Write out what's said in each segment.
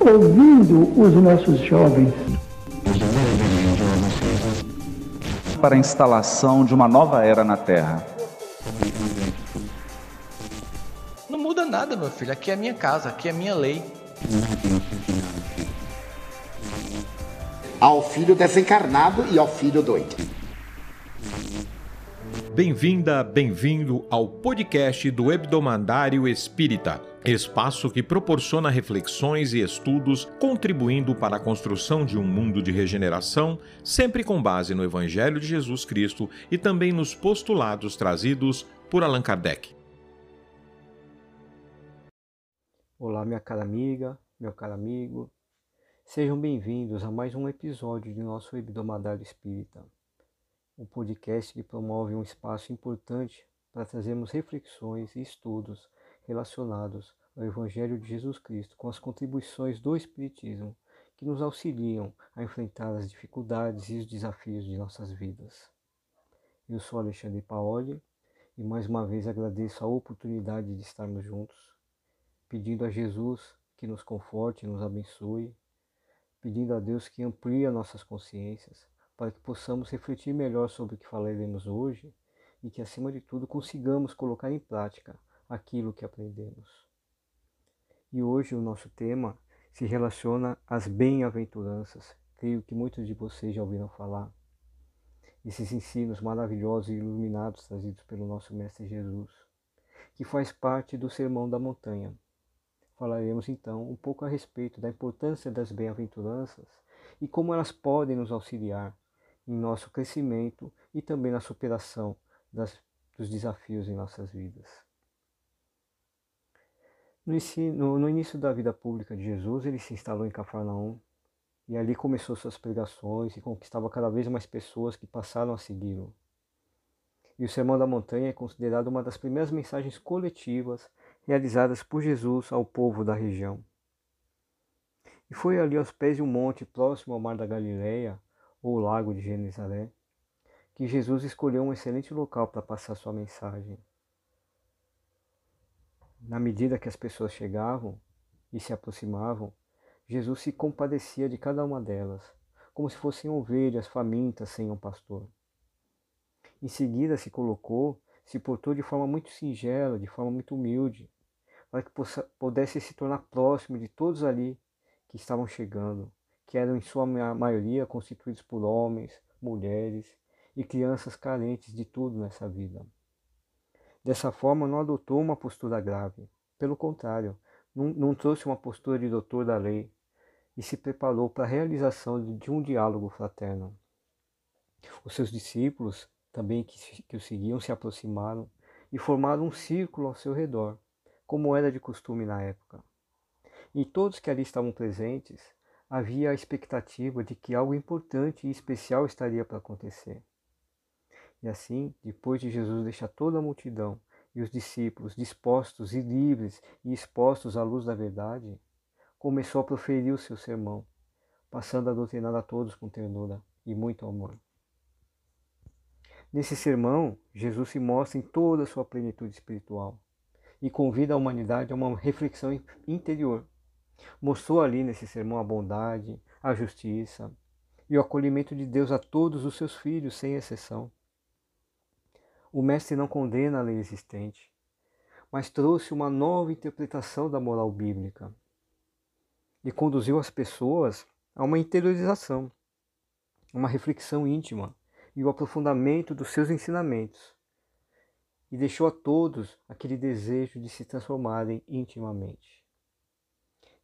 ouvindo os nossos jovens. Para a instalação de uma nova era na Terra. Não muda nada, meu filho. Aqui é a minha casa, aqui é a minha lei. Ao filho desencarnado e ao filho doido. Bem-vinda, bem-vindo ao podcast do Hebdomadário Espírita, espaço que proporciona reflexões e estudos contribuindo para a construção de um mundo de regeneração, sempre com base no Evangelho de Jesus Cristo e também nos postulados trazidos por Allan Kardec. Olá, minha cara amiga, meu caro amigo. Sejam bem-vindos a mais um episódio de nosso Hebdomadário Espírita um podcast que promove um espaço importante para trazermos reflexões e estudos relacionados ao Evangelho de Jesus Cristo com as contribuições do Espiritismo que nos auxiliam a enfrentar as dificuldades e os desafios de nossas vidas. Eu sou Alexandre Paoli e mais uma vez agradeço a oportunidade de estarmos juntos, pedindo a Jesus que nos conforte nos abençoe, pedindo a Deus que amplie nossas consciências para que possamos refletir melhor sobre o que falaremos hoje e que, acima de tudo, consigamos colocar em prática aquilo que aprendemos. E hoje o nosso tema se relaciona às bem-aventuranças. Creio que muitos de vocês já ouviram falar. Esses ensinos maravilhosos e iluminados trazidos pelo nosso Mestre Jesus, que faz parte do Sermão da Montanha. Falaremos então um pouco a respeito da importância das bem-aventuranças e como elas podem nos auxiliar em nosso crescimento e também na superação das, dos desafios em nossas vidas. No, ensino, no início da vida pública de Jesus, ele se instalou em Cafarnaum e ali começou suas pregações e conquistava cada vez mais pessoas que passaram a segui-lo. E o Sermão da Montanha é considerado uma das primeiras mensagens coletivas realizadas por Jesus ao povo da região. E foi ali aos pés de um monte próximo ao mar da Galileia ou lago de Genezaré, que Jesus escolheu um excelente local para passar sua mensagem. Na medida que as pessoas chegavam e se aproximavam, Jesus se compadecia de cada uma delas, como se fossem ovelhas famintas sem um pastor. Em seguida se colocou, se portou de forma muito singela, de forma muito humilde, para que pudesse se tornar próximo de todos ali que estavam chegando, que eram em sua maioria constituídos por homens, mulheres e crianças carentes de tudo nessa vida. Dessa forma, não adotou uma postura grave, pelo contrário, não, não trouxe uma postura de doutor da lei e se preparou para a realização de um diálogo fraterno. Os seus discípulos, também que, que o seguiam, se aproximaram e formaram um círculo ao seu redor, como era de costume na época. E todos que ali estavam presentes havia a expectativa de que algo importante e especial estaria para acontecer. E assim, depois de Jesus deixar toda a multidão e os discípulos dispostos e livres e expostos à luz da verdade, começou a proferir o seu sermão, passando a doutrinar a todos com ternura e muito amor. Nesse sermão, Jesus se mostra em toda a sua plenitude espiritual e convida a humanidade a uma reflexão interior Mostrou ali nesse sermão a bondade, a justiça e o acolhimento de Deus a todos os seus filhos, sem exceção. O Mestre não condena a lei existente, mas trouxe uma nova interpretação da moral bíblica e conduziu as pessoas a uma interiorização, uma reflexão íntima e o aprofundamento dos seus ensinamentos, e deixou a todos aquele desejo de se transformarem intimamente.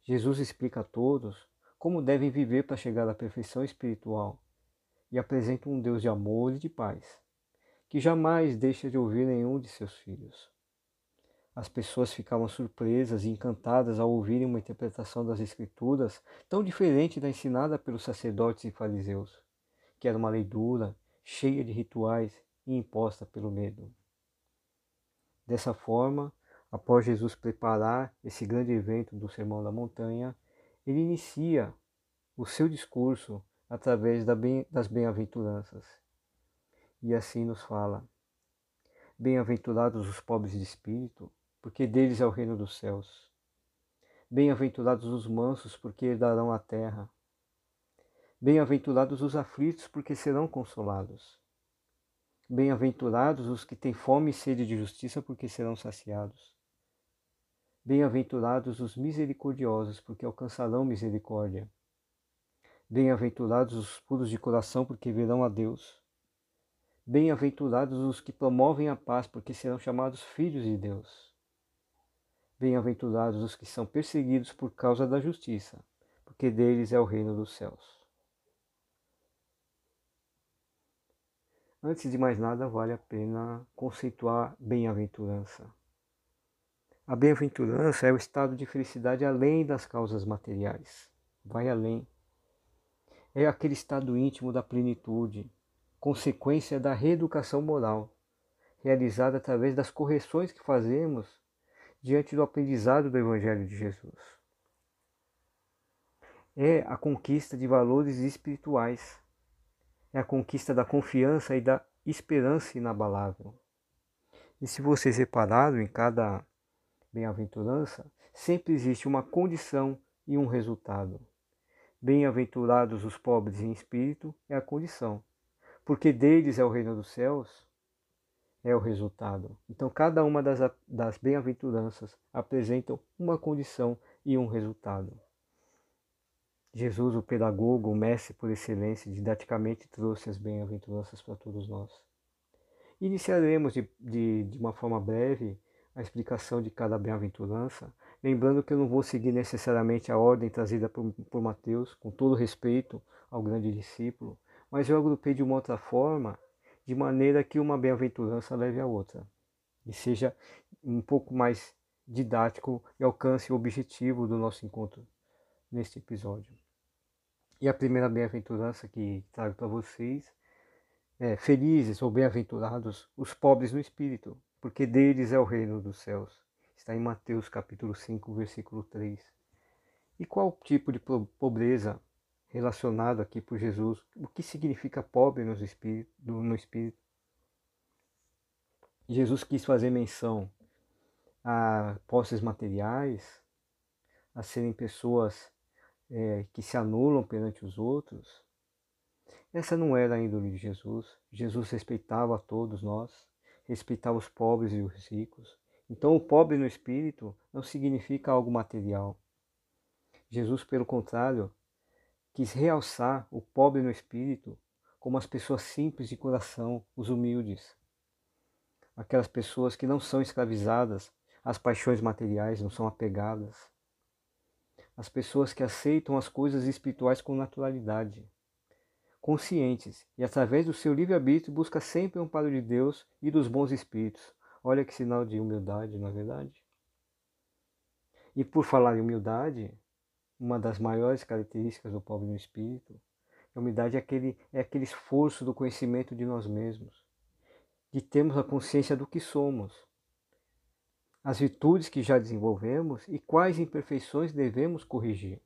Jesus explica a todos como devem viver para chegar à perfeição espiritual e apresenta um Deus de amor e de paz, que jamais deixa de ouvir nenhum de seus filhos. As pessoas ficavam surpresas e encantadas ao ouvirem uma interpretação das Escrituras tão diferente da ensinada pelos sacerdotes e fariseus, que era uma lei dura, cheia de rituais e imposta pelo medo. Dessa forma, Após Jesus preparar esse grande evento do Sermão da Montanha, ele inicia o seu discurso através das bem-aventuranças. E assim nos fala: Bem-aventurados os pobres de espírito, porque deles é o reino dos céus. Bem-aventurados os mansos, porque herdarão a terra. Bem-aventurados os aflitos, porque serão consolados. Bem-aventurados os que têm fome e sede de justiça, porque serão saciados. Bem-aventurados os misericordiosos, porque alcançarão misericórdia. Bem-aventurados os puros de coração, porque verão a Deus. Bem-aventurados os que promovem a paz, porque serão chamados filhos de Deus. Bem-aventurados os que são perseguidos por causa da justiça, porque deles é o reino dos céus. Antes de mais nada, vale a pena conceituar bem-aventurança. A bem-aventurança é o estado de felicidade além das causas materiais. Vai além. É aquele estado íntimo da plenitude, consequência da reeducação moral, realizada através das correções que fazemos diante do aprendizado do Evangelho de Jesus. É a conquista de valores espirituais, é a conquista da confiança e da esperança inabalável. E se vocês repararam, em cada bem-aventurança, sempre existe uma condição e um resultado. Bem-aventurados os pobres em espírito é a condição, porque deles é o reino dos céus, é o resultado. Então, cada uma das, das bem-aventuranças apresentam uma condição e um resultado. Jesus, o pedagogo, o mestre por excelência, didaticamente trouxe as bem-aventuranças para todos nós. Iniciaremos de, de, de uma forma breve a explicação de cada bem-aventurança, lembrando que eu não vou seguir necessariamente a ordem trazida por, por Mateus, com todo respeito ao grande discípulo, mas eu agrupei de uma outra forma, de maneira que uma bem-aventurança leve a outra, e seja um pouco mais didático e alcance o objetivo do nosso encontro neste episódio. E a primeira bem-aventurança que trago para vocês é: Felizes ou bem-aventurados os pobres no espírito, porque deles é o reino dos céus. Está em Mateus capítulo 5, versículo 3. E qual tipo de pobreza relacionado aqui por Jesus? O que significa pobre no espírito? No espírito? Jesus quis fazer menção a posses materiais, a serem pessoas é, que se anulam perante os outros. Essa não era a índole de Jesus. Jesus respeitava a todos nós respeitar os pobres e os ricos. Então, o pobre no espírito não significa algo material. Jesus, pelo contrário, quis realçar o pobre no espírito como as pessoas simples de coração, os humildes. Aquelas pessoas que não são escravizadas às paixões materiais, não são apegadas. As pessoas que aceitam as coisas espirituais com naturalidade conscientes e, através do seu livre-arbítrio, busca sempre um amparo de Deus e dos bons espíritos. Olha que sinal de humildade, não é verdade? E por falar em humildade, uma das maiores características do pobre no espírito, a humildade é aquele, é aquele esforço do conhecimento de nós mesmos, de termos a consciência do que somos, as virtudes que já desenvolvemos e quais imperfeições devemos corrigir.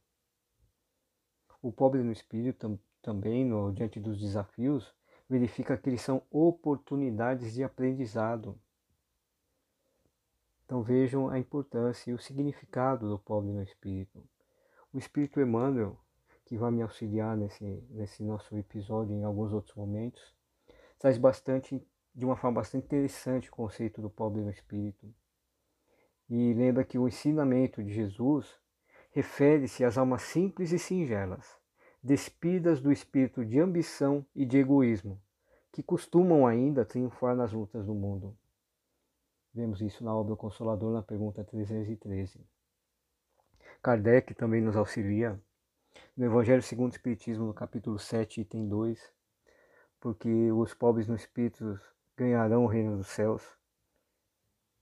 O pobre no espírito também no, diante dos desafios, verifica que eles são oportunidades de aprendizado. Então vejam a importância e o significado do pobre no espírito. O Espírito Emmanuel, que vai me auxiliar nesse, nesse nosso episódio em alguns outros momentos, traz bastante, de uma forma bastante interessante o conceito do pobre no espírito. E lembra que o ensinamento de Jesus refere-se às almas simples e singelas, despidas do espírito de ambição e de egoísmo, que costumam ainda triunfar nas lutas do mundo. Vemos isso na obra Consolador, na pergunta 313. Kardec também nos auxilia no Evangelho segundo o Espiritismo, no capítulo 7, item 2, porque os pobres no espírito ganharão o reino dos céus.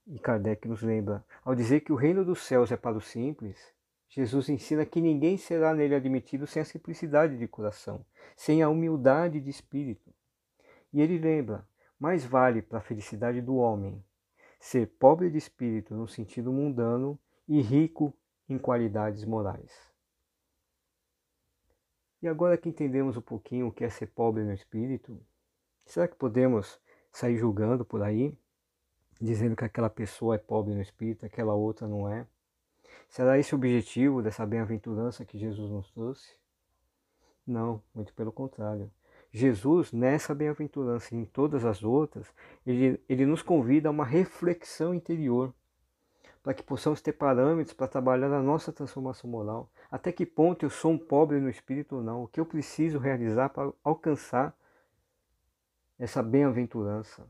E Kardec nos lembra, ao dizer que o reino dos céus é para os simples, Jesus ensina que ninguém será nele admitido sem a simplicidade de coração, sem a humildade de espírito. E ele lembra: mais vale para a felicidade do homem ser pobre de espírito no sentido mundano e rico em qualidades morais. E agora que entendemos um pouquinho o que é ser pobre no espírito, será que podemos sair julgando por aí, dizendo que aquela pessoa é pobre no espírito, aquela outra não é? Será esse o objetivo dessa bem-aventurança que Jesus nos trouxe? Não, muito pelo contrário. Jesus, nessa bem-aventurança e em todas as outras, ele, ele nos convida a uma reflexão interior, para que possamos ter parâmetros para trabalhar na nossa transformação moral. Até que ponto eu sou um pobre no espírito ou não? O que eu preciso realizar para alcançar essa bem-aventurança?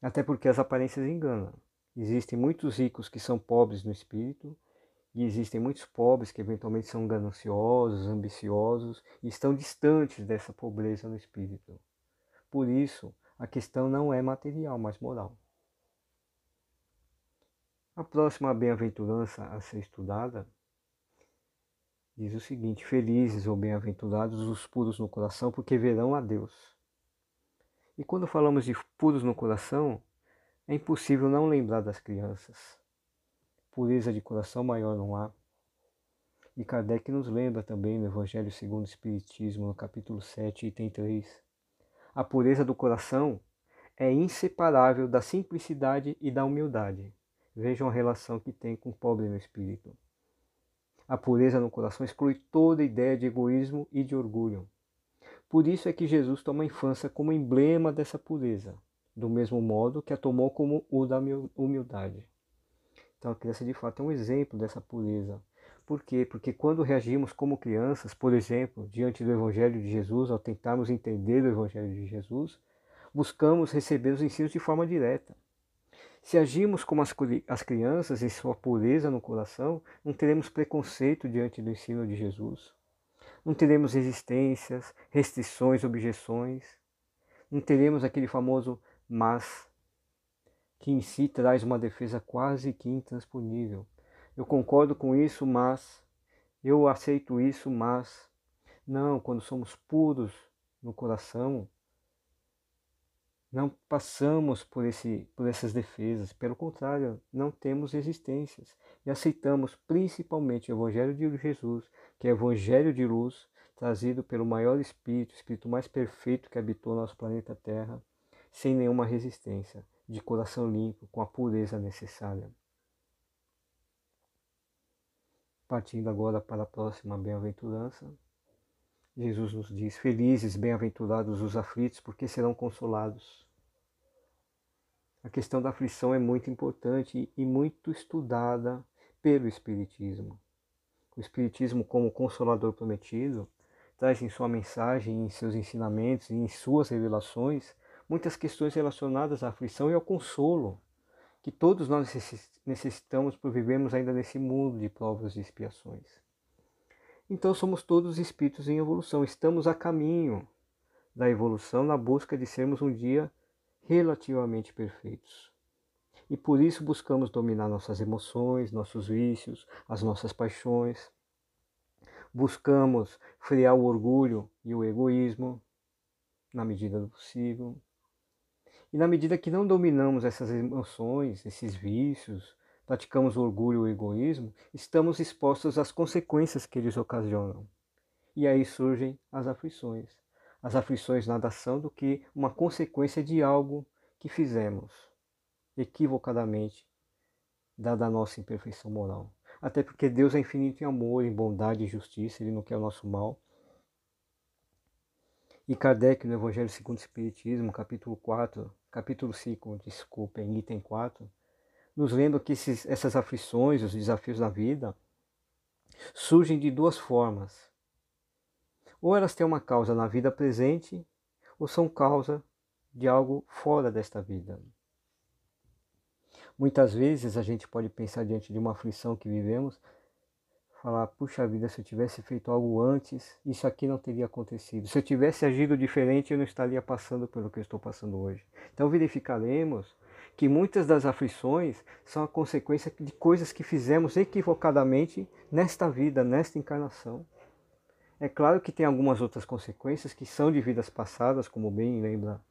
Até porque as aparências enganam. Existem muitos ricos que são pobres no espírito e existem muitos pobres que eventualmente são gananciosos, ambiciosos e estão distantes dessa pobreza no espírito. Por isso, a questão não é material, mas moral. A próxima bem-aventurança a ser estudada diz o seguinte: Felizes ou bem-aventurados os puros no coração, porque verão a Deus. E quando falamos de puros no coração, é impossível não lembrar das crianças pureza de coração maior não há. E Kardec nos lembra também no Evangelho segundo o Espiritismo, no capítulo 7, item 3. A pureza do coração é inseparável da simplicidade e da humildade. Vejam a relação que tem com o pobre no espírito. A pureza no coração exclui toda ideia de egoísmo e de orgulho. Por isso é que Jesus toma a infância como emblema dessa pureza, do mesmo modo que a tomou como o da humildade. Então a criança de fato é um exemplo dessa pureza. Por quê? Porque quando reagimos como crianças, por exemplo, diante do Evangelho de Jesus, ao tentarmos entender o Evangelho de Jesus, buscamos receber os ensinos de forma direta. Se agimos como as, as crianças em sua pureza no coração, não teremos preconceito diante do ensino de Jesus. Não teremos resistências, restrições, objeções. Não teremos aquele famoso mas que em si traz uma defesa quase que intransponível. Eu concordo com isso, mas eu aceito isso, mas não, quando somos puros no coração, não passamos por, esse, por essas defesas, pelo contrário, não temos resistências e aceitamos principalmente o Evangelho de Jesus, que é o Evangelho de luz trazido pelo maior Espírito, Espírito mais perfeito que habitou nosso planeta Terra, sem nenhuma resistência de coração limpo, com a pureza necessária. Partindo agora para a próxima bem-aventurança, Jesus nos diz: Felizes, bem-aventurados os aflitos, porque serão consolados. A questão da aflição é muito importante e muito estudada pelo Espiritismo. O Espiritismo, como consolador prometido, traz em sua mensagem, em seus ensinamentos e em suas revelações muitas questões relacionadas à aflição e ao consolo, que todos nós necessitamos por vivermos ainda nesse mundo de provas e expiações. Então somos todos espíritos em evolução, estamos a caminho da evolução na busca de sermos um dia relativamente perfeitos. E por isso buscamos dominar nossas emoções, nossos vícios, as nossas paixões. Buscamos frear o orgulho e o egoísmo na medida do possível. E na medida que não dominamos essas emoções, esses vícios, praticamos o orgulho e o egoísmo, estamos expostos às consequências que eles ocasionam. E aí surgem as aflições. As aflições nada são do que uma consequência de algo que fizemos equivocadamente, dada a nossa imperfeição moral. Até porque Deus é infinito em amor, em bondade e justiça, Ele não quer o nosso mal. E Kardec, no Evangelho segundo o Espiritismo, capítulo 4, capítulo 5, desculpa, em item 4, nos lembra que esses, essas aflições, os desafios da vida, surgem de duas formas. Ou elas têm uma causa na vida presente, ou são causa de algo fora desta vida. Muitas vezes a gente pode pensar diante de uma aflição que vivemos, falar, puxa vida, se eu tivesse feito algo antes, isso aqui não teria acontecido. Se eu tivesse agido diferente, eu não estaria passando pelo que eu estou passando hoje. Então verificaremos que muitas das aflições são a consequência de coisas que fizemos equivocadamente nesta vida, nesta encarnação. É claro que tem algumas outras consequências que são de vidas passadas, como bem lembra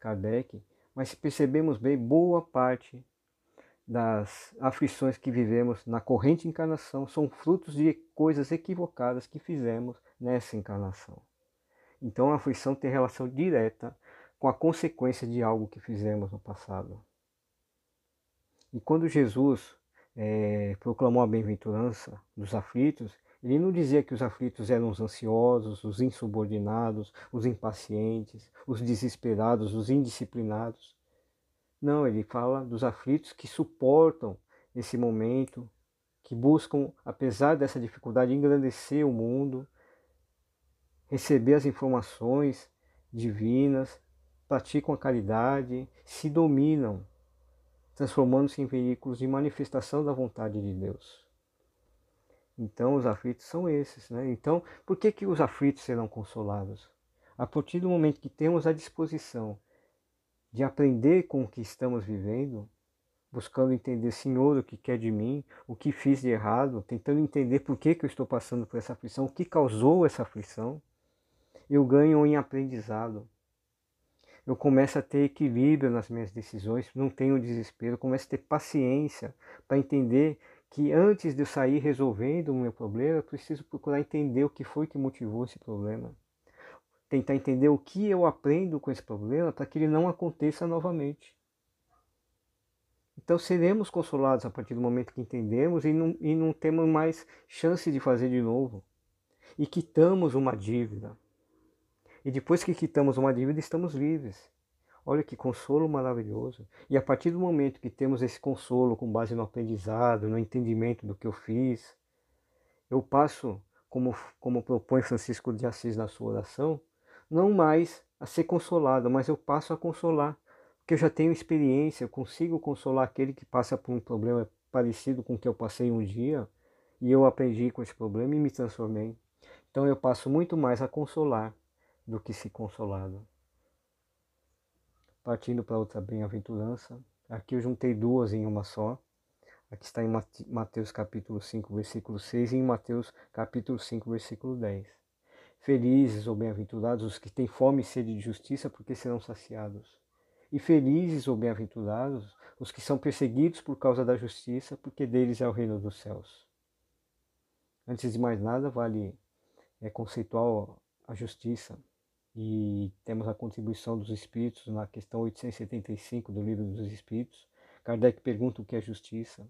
Kardec, mas percebemos bem, boa parte das aflições que vivemos na corrente encarnação são frutos de coisas equivocadas que fizemos nessa encarnação. Então a aflição tem relação direta com a consequência de algo que fizemos no passado. E quando Jesus é, proclamou a bem-aventurança dos aflitos, ele não dizia que os aflitos eram os ansiosos, os insubordinados, os impacientes, os desesperados, os indisciplinados. Não, ele fala dos aflitos que suportam esse momento, que buscam, apesar dessa dificuldade, engrandecer o mundo, receber as informações divinas, praticam a caridade, se dominam, transformando-se em veículos de manifestação da vontade de Deus. Então, os aflitos são esses. Né? Então, por que, que os aflitos serão consolados? A partir do momento que temos a disposição de aprender com o que estamos vivendo, buscando entender, Senhor, o que quer de mim, o que fiz de errado, tentando entender por que, que eu estou passando por essa aflição, o que causou essa aflição, eu ganho em aprendizado. Eu começo a ter equilíbrio nas minhas decisões, não tenho desespero, começo a ter paciência para entender que antes de eu sair resolvendo o meu problema, eu preciso procurar entender o que foi que motivou esse problema. Tentar entender o que eu aprendo com esse problema para que ele não aconteça novamente. Então seremos consolados a partir do momento que entendemos e não, e não temos mais chance de fazer de novo. E quitamos uma dívida. E depois que quitamos uma dívida, estamos livres. Olha que consolo maravilhoso. E a partir do momento que temos esse consolo com base no aprendizado, no entendimento do que eu fiz, eu passo, como, como propõe Francisco de Assis na sua oração, não mais a ser consolado, mas eu passo a consolar porque eu já tenho experiência, eu consigo consolar aquele que passa por um problema parecido com o que eu passei um dia e eu aprendi com esse problema e me transformei. Então eu passo muito mais a consolar do que se consolado. Partindo para outra bem-aventurança, aqui eu juntei duas em uma só. Aqui está em Mateus capítulo 5, versículo 6 e em Mateus capítulo 5, versículo 10. Felizes ou bem-aventurados os que têm fome e sede de justiça, porque serão saciados. E felizes ou bem-aventurados os que são perseguidos por causa da justiça, porque deles é o reino dos céus. Antes de mais nada, vale é, conceituar a justiça. E temos a contribuição dos Espíritos na questão 875 do Livro dos Espíritos. Kardec pergunta o que é justiça.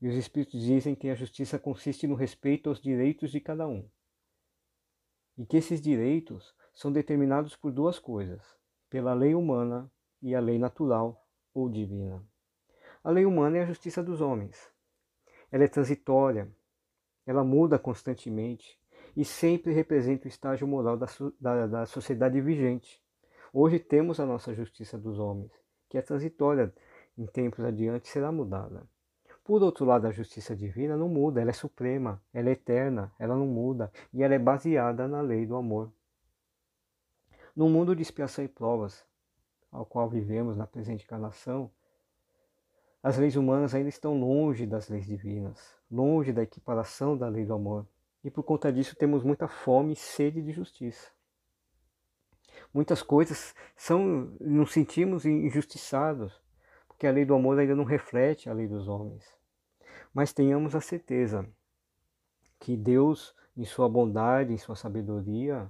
E os Espíritos dizem que a justiça consiste no respeito aos direitos de cada um. E que esses direitos são determinados por duas coisas: pela lei humana e a lei natural ou divina. A lei humana é a justiça dos homens. Ela é transitória, ela muda constantemente e sempre representa o estágio moral da, da, da sociedade vigente. Hoje temos a nossa justiça dos homens, que é transitória, em tempos adiante será mudada. Por outro lado, a justiça divina não muda, ela é suprema, ela é eterna, ela não muda e ela é baseada na lei do amor. No mundo de expiação e provas, ao qual vivemos na presente encarnação, as leis humanas ainda estão longe das leis divinas, longe da equiparação da lei do amor. E por conta disso temos muita fome e sede de justiça. Muitas coisas são, nos sentimos injustiçados, porque a lei do amor ainda não reflete a lei dos homens. Mas tenhamos a certeza que Deus, em sua bondade, em sua sabedoria,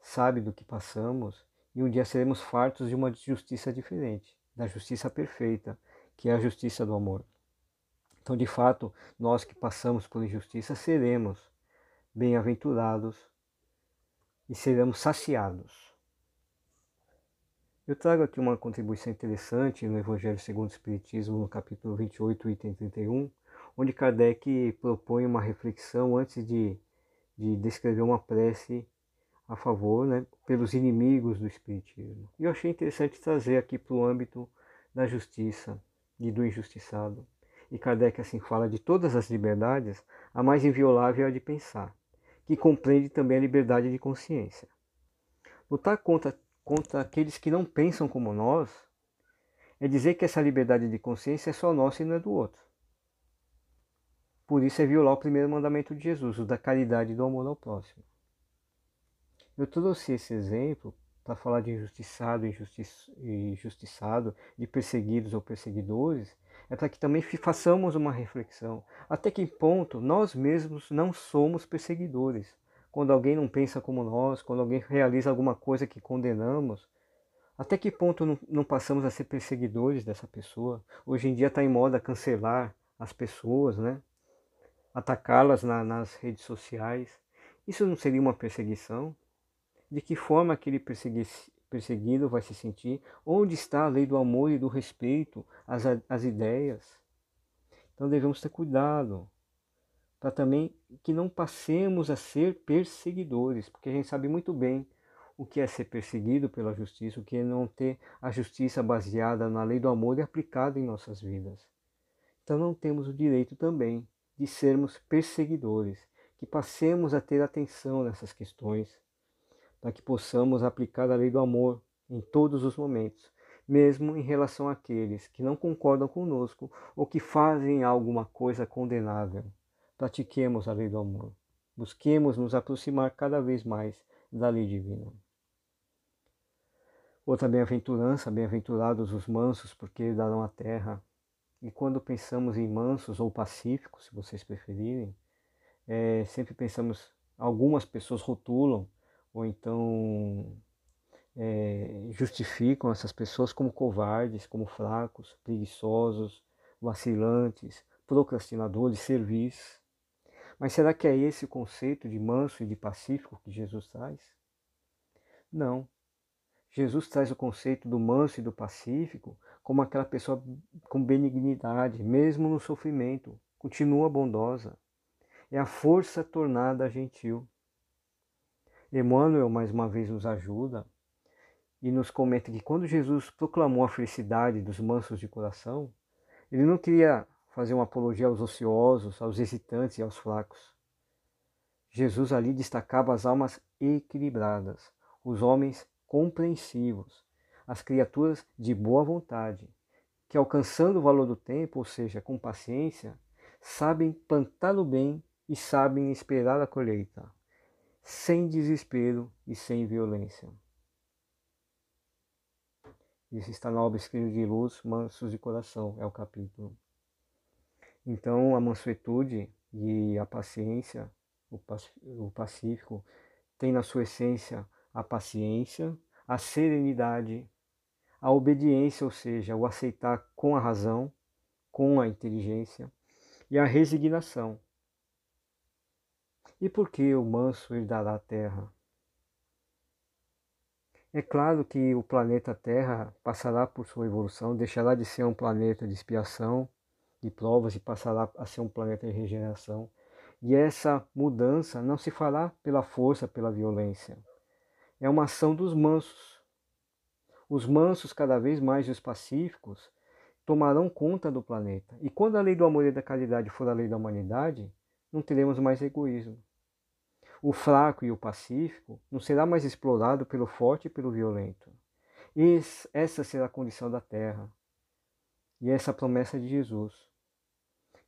sabe do que passamos e um dia seremos fartos de uma justiça diferente, da justiça perfeita, que é a justiça do amor. Então, de fato, nós que passamos por injustiça seremos bem-aventurados e seremos saciados. Eu trago aqui uma contribuição interessante no Evangelho segundo o Espiritismo, no capítulo 28, item 31, onde Kardec propõe uma reflexão antes de, de descrever uma prece a favor, né, pelos inimigos do Espiritismo. E eu achei interessante trazer aqui para o âmbito da justiça e do injustiçado. E Kardec assim fala de todas as liberdades, a mais inviolável é a de pensar, que compreende também a liberdade de consciência. Lutar contra, contra aqueles que não pensam como nós é dizer que essa liberdade de consciência é só nossa e não é do outro. Por isso é violar o primeiro mandamento de Jesus, o da caridade e do amor ao próximo. Eu trouxe esse exemplo para falar de injustiçado e injustiçado, de perseguidos ou perseguidores, é para que também façamos uma reflexão. Até que ponto nós mesmos não somos perseguidores? Quando alguém não pensa como nós, quando alguém realiza alguma coisa que condenamos, até que ponto não, não passamos a ser perseguidores dessa pessoa? Hoje em dia está em moda cancelar as pessoas, né? atacá-las na, nas redes sociais. Isso não seria uma perseguição? De que forma aquele persegui perseguido vai se sentir? Onde está a lei do amor e do respeito às, às ideias? Então devemos ter cuidado para também que não passemos a ser perseguidores, porque a gente sabe muito bem o que é ser perseguido pela justiça, o que é não ter a justiça baseada na lei do amor e aplicada em nossas vidas. Então não temos o direito também de sermos perseguidores, que passemos a ter atenção nessas questões, para que possamos aplicar a lei do amor em todos os momentos, mesmo em relação àqueles que não concordam conosco ou que fazem alguma coisa condenável. Pratiquemos a lei do amor. Busquemos nos aproximar cada vez mais da lei divina. Outra bem-aventurança, bem-aventurados os mansos, porque herdarão a terra. E quando pensamos em mansos ou pacíficos, se vocês preferirem, é, sempre pensamos, algumas pessoas rotulam ou então é, justificam essas pessoas como covardes, como fracos, preguiçosos, vacilantes, procrastinadores, servis. Mas será que é esse o conceito de manso e de pacífico que Jesus traz? Não. Jesus traz o conceito do manso e do pacífico como aquela pessoa com benignidade, mesmo no sofrimento, continua bondosa. É a força tornada gentil. Emmanuel, mais uma vez, nos ajuda e nos comenta que quando Jesus proclamou a felicidade dos mansos de coração, ele não queria fazer uma apologia aos ociosos, aos hesitantes e aos fracos. Jesus ali destacava as almas equilibradas, os homens compreensivos, as criaturas de boa vontade, que alcançando o valor do tempo, ou seja, com paciência, sabem plantar o bem e sabem esperar a colheita, sem desespero e sem violência. Isso está na obra Escrito de Luz, Mansos de Coração, é o capítulo. Então, a mansuetude e a paciência, o pacífico, tem na sua essência a paciência, a serenidade, a obediência, ou seja, o aceitar com a razão, com a inteligência, e a resignação. E por que o manso herdará a terra? É claro que o planeta Terra passará por sua evolução, deixará de ser um planeta de expiação, de provas, e passará a ser um planeta de regeneração. E essa mudança não se fará pela força, pela violência, é uma ação dos mansos. Os mansos, cada vez mais, os pacíficos tomarão conta do planeta. E quando a lei do amor e da caridade for a lei da humanidade, não teremos mais egoísmo. O fraco e o pacífico não será mais explorado pelo forte e pelo violento. Essa será a condição da Terra. E essa é a promessa de Jesus.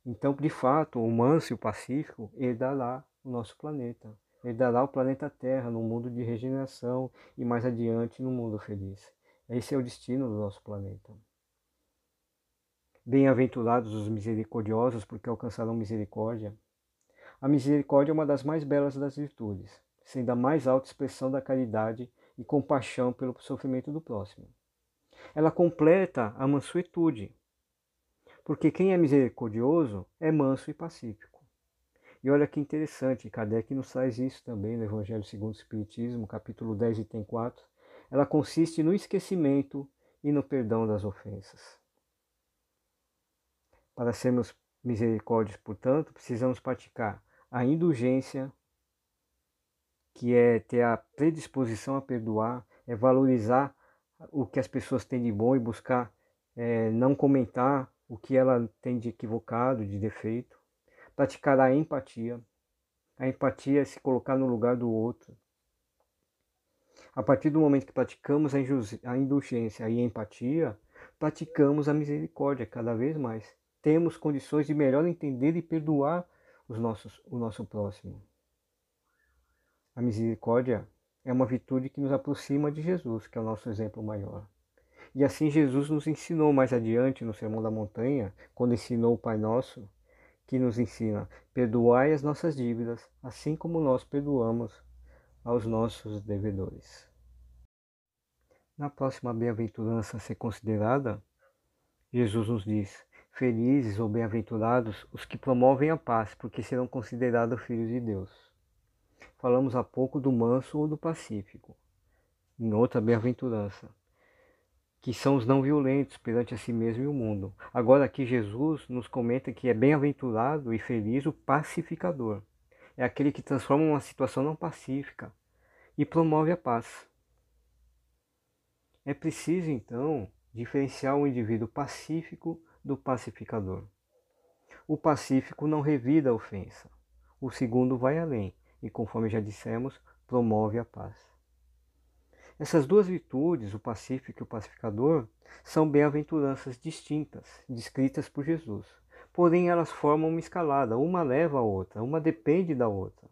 Então, de fato, o manso e o pacífico herdará o nosso planeta herdará o planeta Terra no mundo de regeneração e mais adiante no mundo feliz. Esse é o destino do nosso planeta. Bem-aventurados os misericordiosos, porque alcançarão misericórdia. A misericórdia é uma das mais belas das virtudes, sendo a mais alta expressão da caridade e compaixão pelo sofrimento do próximo. Ela completa a mansuetude, porque quem é misericordioso é manso e pacífico. E olha que interessante, Kardec nos traz isso também no Evangelho segundo o Espiritismo, capítulo 10, item 4. Ela consiste no esquecimento e no perdão das ofensas. Para sermos misericórdios, portanto, precisamos praticar a indulgência, que é ter a predisposição a perdoar, é valorizar o que as pessoas têm de bom e buscar é, não comentar o que ela tem de equivocado, de defeito praticar a empatia. A empatia é se colocar no lugar do outro. A partir do momento que praticamos a indulgência e a empatia, praticamos a misericórdia cada vez mais. Temos condições de melhor entender e perdoar os nossos, o nosso próximo. A misericórdia é uma virtude que nos aproxima de Jesus, que é o nosso exemplo maior. E assim Jesus nos ensinou mais adiante no Sermão da Montanha, quando ensinou o Pai Nosso, que nos ensina: perdoai as nossas dívidas, assim como nós perdoamos aos nossos devedores. Na próxima bem-aventurança a ser considerada, Jesus nos diz: Felizes ou bem-aventurados os que promovem a paz, porque serão considerados filhos de Deus. Falamos há pouco do manso ou do pacífico, em outra bem-aventurança, que são os não violentos perante a si mesmo e o mundo. Agora aqui Jesus nos comenta que é bem-aventurado e feliz o pacificador. É aquele que transforma uma situação não pacífica e promove a paz. É preciso então diferenciar o indivíduo pacífico do pacificador. O pacífico não revida a ofensa. O segundo vai além e, conforme já dissemos, promove a paz. Essas duas virtudes, o pacífico e o pacificador, são bem-aventuranças distintas, descritas por Jesus. Porém, elas formam uma escalada, uma leva a outra, uma depende da outra.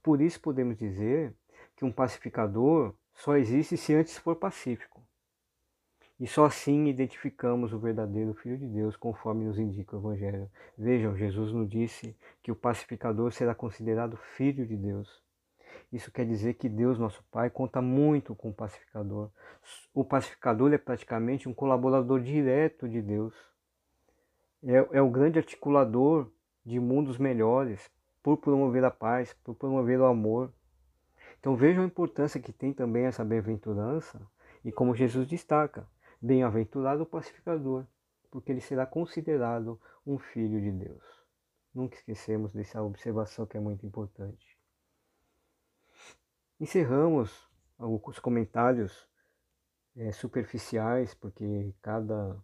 Por isso podemos dizer que um pacificador só existe se antes for pacífico. E só assim identificamos o verdadeiro Filho de Deus, conforme nos indica o Evangelho. Vejam, Jesus nos disse que o pacificador será considerado Filho de Deus. Isso quer dizer que Deus, nosso Pai, conta muito com o pacificador. O pacificador é praticamente um colaborador direto de Deus. É, é o grande articulador de mundos melhores, por promover a paz, por promover o amor. Então vejam a importância que tem também essa bem-aventurança e como Jesus destaca, Bem-aventurado o pacificador, porque ele será considerado um filho de Deus. Nunca esquecemos dessa observação que é muito importante. Encerramos os comentários é, superficiais, porque cada,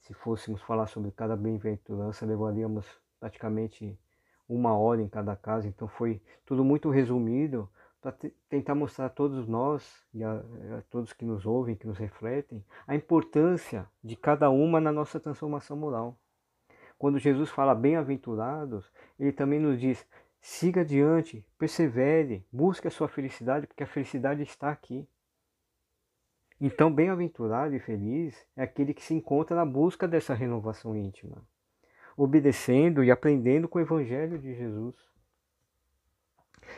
se fôssemos falar sobre cada bem-aventurança, levaríamos praticamente uma hora em cada caso, então foi tudo muito resumido para tentar mostrar a todos nós e a, a, todos que nos ouvem, que nos refletem, a importância de cada uma na nossa transformação moral. Quando Jesus fala bem-aventurados, ele também nos diz: siga adiante, persevere, busque a sua felicidade, porque a felicidade está aqui. Então, bem-aventurado e feliz é aquele que se encontra na busca dessa renovação íntima, obedecendo e aprendendo com o Evangelho de Jesus.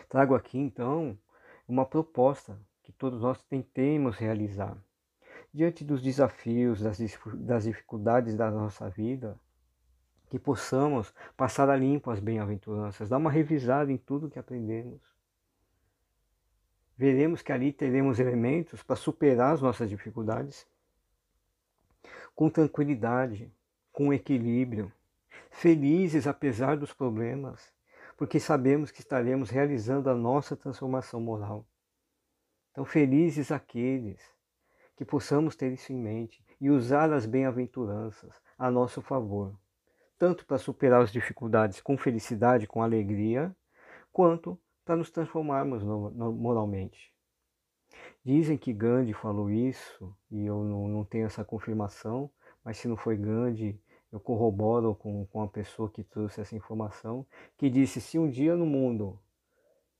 Trago aqui então uma proposta que todos nós tentemos realizar. Diante dos desafios, das dificuldades da nossa vida, que possamos passar a limpo as bem-aventuranças, dar uma revisada em tudo que aprendemos. Veremos que ali teremos elementos para superar as nossas dificuldades com tranquilidade, com equilíbrio, felizes apesar dos problemas, porque sabemos que estaremos realizando a nossa transformação moral. Então, felizes aqueles que possamos ter isso em mente e usar as bem-aventuranças a nosso favor, tanto para superar as dificuldades com felicidade, com alegria, quanto para nos transformarmos moralmente. Dizem que Gandhi falou isso, e eu não, não tenho essa confirmação, mas se não foi Gandhi, eu corroboro com, com a pessoa que trouxe essa informação, que disse: se um dia no mundo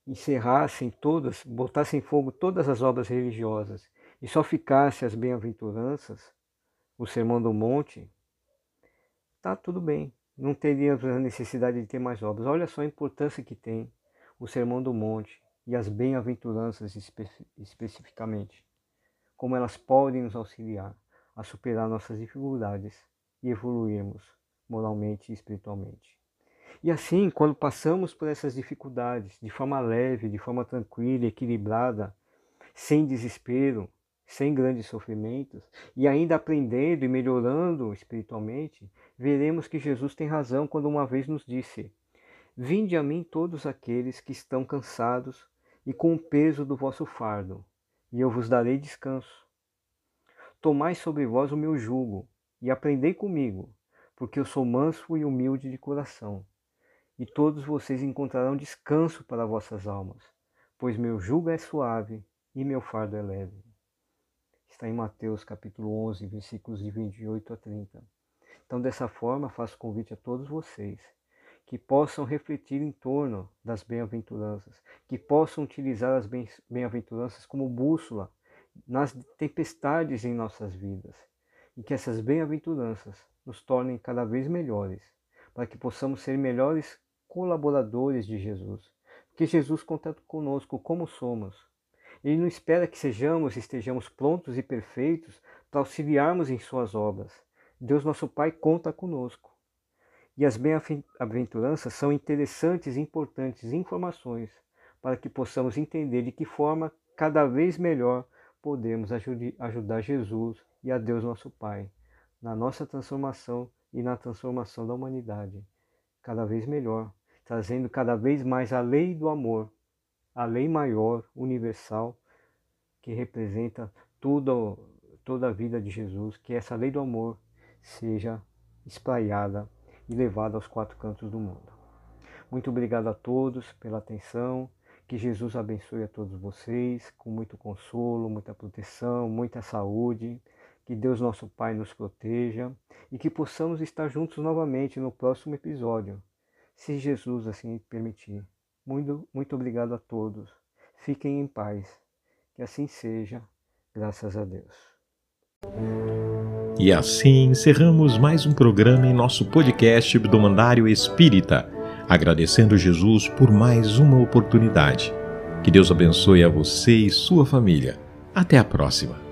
encerrassem todas, botassem em fogo todas as obras religiosas e só ficasse as bem-aventuranças, o Sermão do Monte, tá tudo bem, não teríamos a necessidade de ter mais obras. Olha só a importância que tem o Sermão do Monte e as bem-aventuranças espe especificamente, como elas podem nos auxiliar a superar nossas dificuldades e evoluirmos moralmente e espiritualmente. E assim, quando passamos por essas dificuldades de forma leve, de forma tranquila, equilibrada, sem desespero, sem grandes sofrimentos, e ainda aprendendo e melhorando espiritualmente, veremos que Jesus tem razão quando uma vez nos disse: Vinde a mim todos aqueles que estão cansados e com o peso do vosso fardo, e eu vos darei descanso. Tomai sobre vós o meu jugo e aprendei comigo, porque eu sou manso e humilde de coração, e todos vocês encontrarão descanso para vossas almas, pois meu jugo é suave e meu fardo é leve. Está em Mateus capítulo 11, versículos de 28 a 30. Então, dessa forma, faço convite a todos vocês que possam refletir em torno das bem-aventuranças, que possam utilizar as bem-aventuranças como bússola nas tempestades em nossas vidas e que essas bem-aventuranças nos tornem cada vez melhores, para que possamos ser melhores colaboradores de Jesus. Porque Jesus conta conosco como somos. Ele não espera que sejamos e estejamos prontos e perfeitos para auxiliarmos em suas obras. Deus nosso Pai conta conosco. E as bem-aventuranças são interessantes e importantes informações para que possamos entender de que forma cada vez melhor podemos ajudar Jesus e a Deus nosso Pai na nossa transformação e na transformação da humanidade. Cada vez melhor, trazendo cada vez mais a lei do amor, a lei maior, universal, que representa tudo, toda a vida de Jesus, que essa lei do amor seja espraiada e levada aos quatro cantos do mundo. Muito obrigado a todos pela atenção. Que Jesus abençoe a todos vocês com muito consolo, muita proteção, muita saúde. Que Deus nosso Pai nos proteja e que possamos estar juntos novamente no próximo episódio, se Jesus assim permitir. Muito, muito obrigado a todos. Fiquem em paz. Que assim seja, graças a Deus. E assim encerramos mais um programa em nosso podcast do Mandário Espírita, agradecendo Jesus por mais uma oportunidade. Que Deus abençoe a você e sua família. Até a próxima.